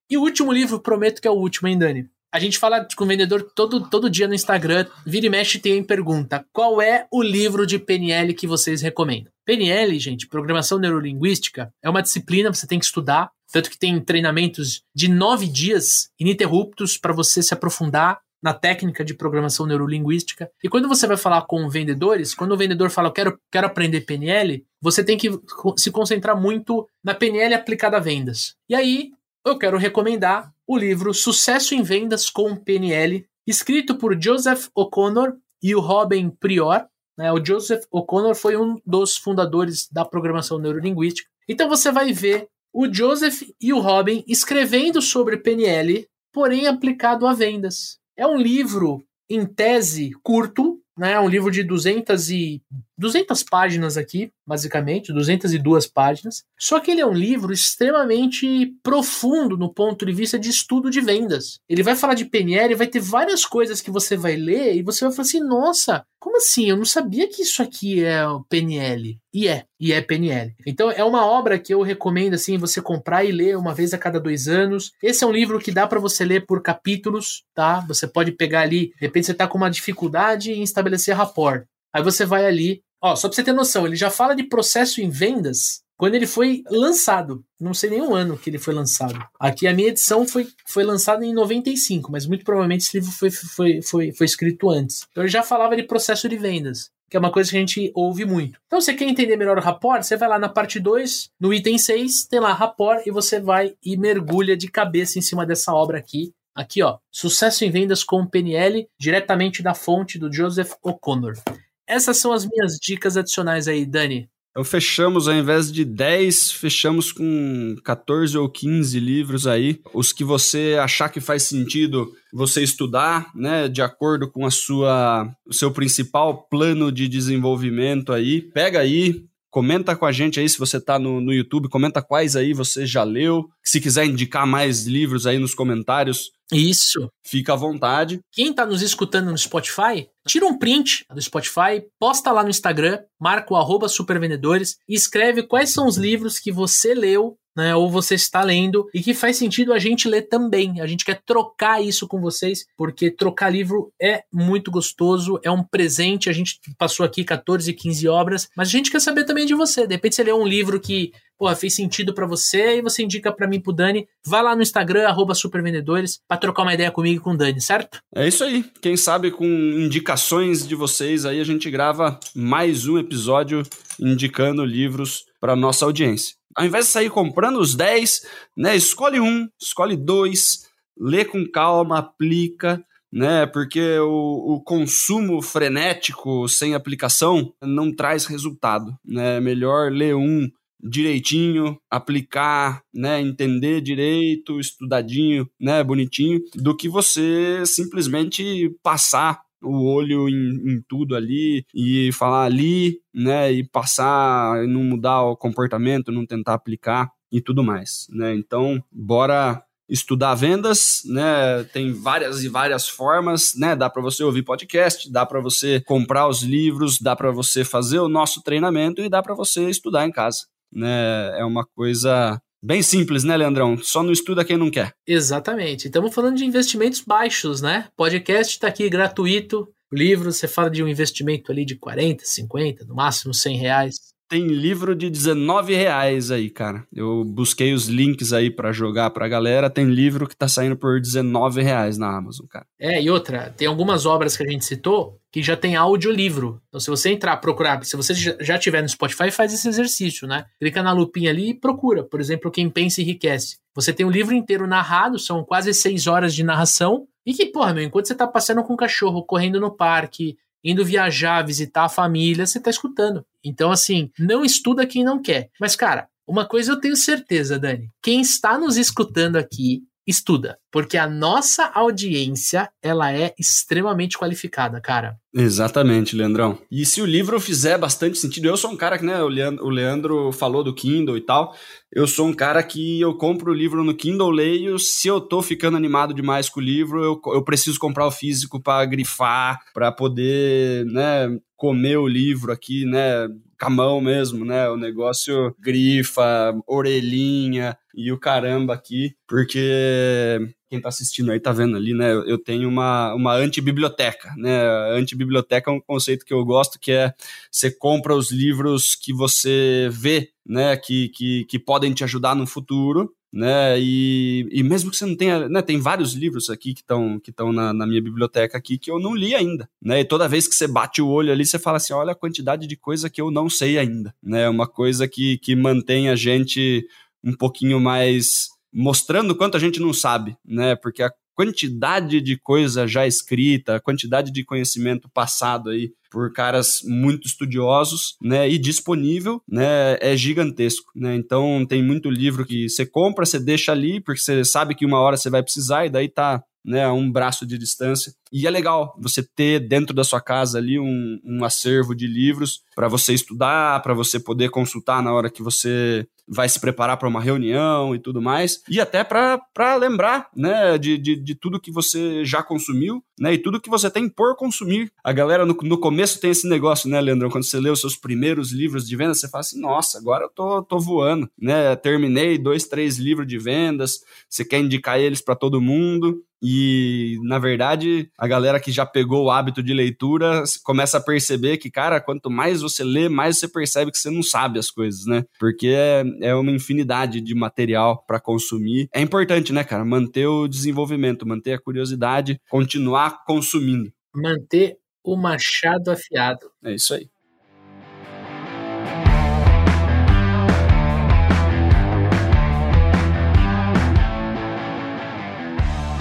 E o último livro, prometo que é o último, hein, Dani? A gente fala com o vendedor todo, todo dia no Instagram, vira e mexe tem pergunta: qual é o livro de PNL que vocês recomendam? PNL, gente, Programação Neurolinguística, é uma disciplina que você tem que estudar, tanto que tem treinamentos de nove dias ininterruptos para você se aprofundar na técnica de programação neurolinguística. E quando você vai falar com vendedores, quando o vendedor fala, eu quero, quero aprender PNL, você tem que se concentrar muito na PNL aplicada a vendas. E aí, eu quero recomendar o livro Sucesso em Vendas com PNL, escrito por Joseph O'Connor e o Robin Prior. Né? O Joseph O'Connor foi um dos fundadores da programação neurolinguística. Então você vai ver o Joseph e o Robin escrevendo sobre PNL, porém aplicado a vendas. É um livro, em tese, curto, né? É um livro de 200 e 200 páginas aqui, basicamente, 202 páginas. Só que ele é um livro extremamente profundo no ponto de vista de estudo de vendas. Ele vai falar de PNL, vai ter várias coisas que você vai ler e você vai falar assim: nossa, como assim? Eu não sabia que isso aqui é o PNL. E é, e é PNL. Então é uma obra que eu recomendo assim você comprar e ler uma vez a cada dois anos. Esse é um livro que dá para você ler por capítulos, tá? Você pode pegar ali, de repente você tá com uma dificuldade em estabelecer rapport. Aí você vai ali, ó, só pra você ter noção, ele já fala de processo em vendas quando ele foi lançado. Não sei nem o ano que ele foi lançado. Aqui a minha edição foi, foi lançada em 95, mas muito provavelmente esse livro foi, foi, foi, foi escrito antes. Então ele já falava de processo de vendas, que é uma coisa que a gente ouve muito. Então você quer entender melhor o rapport? Você vai lá na parte 2, no item 6, tem lá rapport e você vai e mergulha de cabeça em cima dessa obra aqui. Aqui, ó, Sucesso em Vendas com PNL, diretamente da fonte do Joseph O'Connor. Essas são as minhas dicas adicionais aí, Dani. Então fechamos, ao invés de 10, fechamos com 14 ou 15 livros aí. Os que você achar que faz sentido você estudar, né, de acordo com a sua, o seu principal plano de desenvolvimento aí. Pega aí, Comenta com a gente aí se você está no, no YouTube, comenta quais aí você já leu. Se quiser indicar mais livros aí nos comentários, isso. Fica à vontade. Quem está nos escutando no Spotify, tira um print do Spotify, posta lá no Instagram, marca o arroba supervendedores e escreve quais são os livros que você leu né, ou você está lendo e que faz sentido a gente ler também. A gente quer trocar isso com vocês, porque trocar livro é muito gostoso, é um presente. A gente passou aqui 14, 15 obras, mas a gente quer saber também de você. De repente você leu um livro que porra, fez sentido para você e você indica para mim pro Dani. Vai lá no Instagram, arroba supervendedores, pra trocar uma ideia comigo e com o Dani, certo? É isso aí. Quem sabe com indicações de vocês aí a gente grava mais um episódio indicando livros para nossa audiência. Ao invés de sair comprando os 10, né, escolhe um, escolhe dois, lê com calma, aplica, né? Porque o, o, consumo frenético sem aplicação não traz resultado, né? É melhor ler um direitinho, aplicar, né, entender direito, estudadinho, né, bonitinho, do que você simplesmente passar o olho em, em, tudo ali e falar ali, né, e passar, não mudar o comportamento, não tentar aplicar e tudo mais, né? Então, bora estudar vendas, né? Tem várias e várias formas, né? Dá para você ouvir podcast, dá para você comprar os livros, dá para você fazer o nosso treinamento e dá para você estudar em casa, né? É uma coisa Bem simples, né, Leandrão? Só não estuda quem não quer. Exatamente. Estamos falando de investimentos baixos, né? Podcast está aqui gratuito. O livro, você fala de um investimento ali de 40, 50, no máximo 100 reais. Tem livro de 19 reais aí, cara. Eu busquei os links aí para jogar pra galera. Tem livro que tá saindo por 19 reais na Amazon, cara. É, e outra, tem algumas obras que a gente citou que já tem audiolivro. Então, se você entrar, procurar, se você já tiver no Spotify, faz esse exercício, né? Clica na lupinha ali e procura. Por exemplo, Quem Pensa Enriquece. Você tem o livro inteiro narrado, são quase seis horas de narração. E que, porra, meu, enquanto você tá passeando com o cachorro, correndo no parque, indo viajar, visitar a família, você tá escutando. Então, assim, não estuda quem não quer. Mas, cara, uma coisa eu tenho certeza, Dani. Quem está nos escutando aqui estuda, porque a nossa audiência, ela é extremamente qualificada, cara. Exatamente, Leandrão. E se o livro fizer bastante sentido, eu sou um cara que, né, o Leandro, o Leandro falou do Kindle e tal, eu sou um cara que eu compro o livro no Kindle, leio, se eu tô ficando animado demais com o livro, eu, eu preciso comprar o físico para grifar, para poder, né, comer o livro aqui, né, com a mão mesmo, né? O negócio grifa, orelhinha e o caramba aqui, porque quem tá assistindo aí tá vendo ali, né? Eu tenho uma, uma antibiblioteca, né? Antibiblioteca é um conceito que eu gosto, que é você compra os livros que você vê, né? Que, que, que podem te ajudar no futuro, né? E, e mesmo que você não tenha, né? Tem vários livros aqui que estão que estão na, na, minha biblioteca aqui que eu não li ainda, né? E toda vez que você bate o olho ali, você fala assim, olha a quantidade de coisa que eu não sei ainda, né? Uma coisa que, que mantém a gente um pouquinho mais mostrando quanto a gente não sabe, né? Porque a quantidade de coisa já escrita, a quantidade de conhecimento passado aí por caras muito estudiosos, né, e disponível, né, é gigantesco, né? Então tem muito livro que você compra, você deixa ali porque você sabe que uma hora você vai precisar e daí tá né, a um braço de distância. E é legal você ter dentro da sua casa ali um, um acervo de livros para você estudar, para você poder consultar na hora que você vai se preparar para uma reunião e tudo mais, e até para lembrar, né, de, de, de, tudo que você já consumiu, né, e tudo que você tem por consumir. A galera no, no começo tem esse negócio, né, Leandrão, quando você lê os seus primeiros livros de venda, você fala assim, nossa, agora eu tô, tô voando, né, terminei dois, três livros de vendas, você quer indicar eles para todo mundo, e, na verdade, a galera que já pegou o hábito de leitura começa a perceber que, cara, quanto mais você lê, mais você percebe que você não sabe as coisas, né? Porque é, é uma infinidade de material para consumir. É importante, né, cara? Manter o desenvolvimento, manter a curiosidade, continuar consumindo. Manter o machado afiado. É isso aí.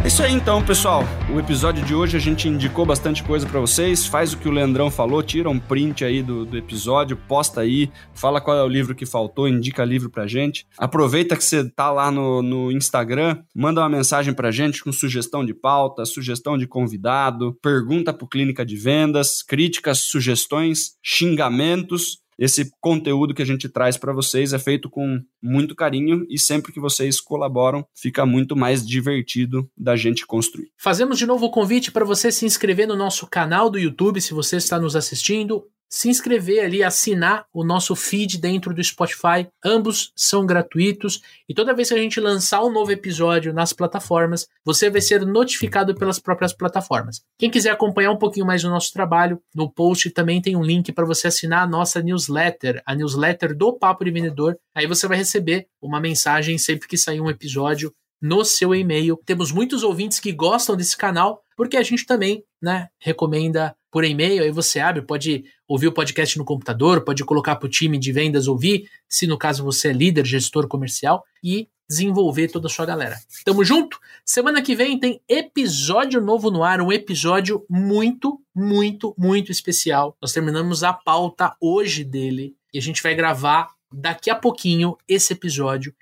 É isso aí então, pessoal. O episódio de hoje a gente indicou bastante coisa para vocês. Faz o que o Leandrão falou, tira um print aí do, do, episódio, posta aí, fala qual é o livro que faltou, indica livro pra gente. Aproveita que você tá lá no, no Instagram, manda uma mensagem pra gente com sugestão de pauta, sugestão de convidado, pergunta pro Clínica de Vendas, críticas, sugestões, xingamentos esse conteúdo que a gente traz para vocês é feito com muito carinho e sempre que vocês colaboram, fica muito mais divertido da gente construir. Fazemos de novo o convite para você se inscrever no nosso canal do YouTube, se você está nos assistindo, se inscrever ali, assinar o nosso feed dentro do Spotify. Ambos são gratuitos e toda vez que a gente lançar um novo episódio nas plataformas, você vai ser notificado pelas próprias plataformas. Quem quiser acompanhar um pouquinho mais do nosso trabalho, no post também tem um link para você assinar a nossa newsletter, a newsletter do Papo de Vendedor. Aí você vai receber uma mensagem sempre que sair um episódio no seu e-mail. Temos muitos ouvintes que gostam desse canal, porque a gente também, né, recomenda por e-mail, aí você abre, pode ouvir o podcast no computador, pode colocar para o time de vendas ouvir, se no caso você é líder, gestor comercial, e desenvolver toda a sua galera. Tamo junto? Semana que vem tem episódio novo no ar, um episódio muito, muito, muito especial. Nós terminamos a pauta hoje dele e a gente vai gravar daqui a pouquinho esse episódio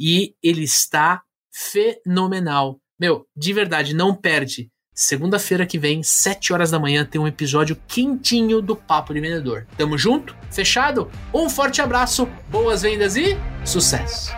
e ele está fenomenal. Meu, de verdade, não perde. Segunda-feira que vem, 7 horas da manhã, tem um episódio quentinho do Papo de Vendedor. Tamo junto? Fechado? Um forte abraço, boas vendas e sucesso!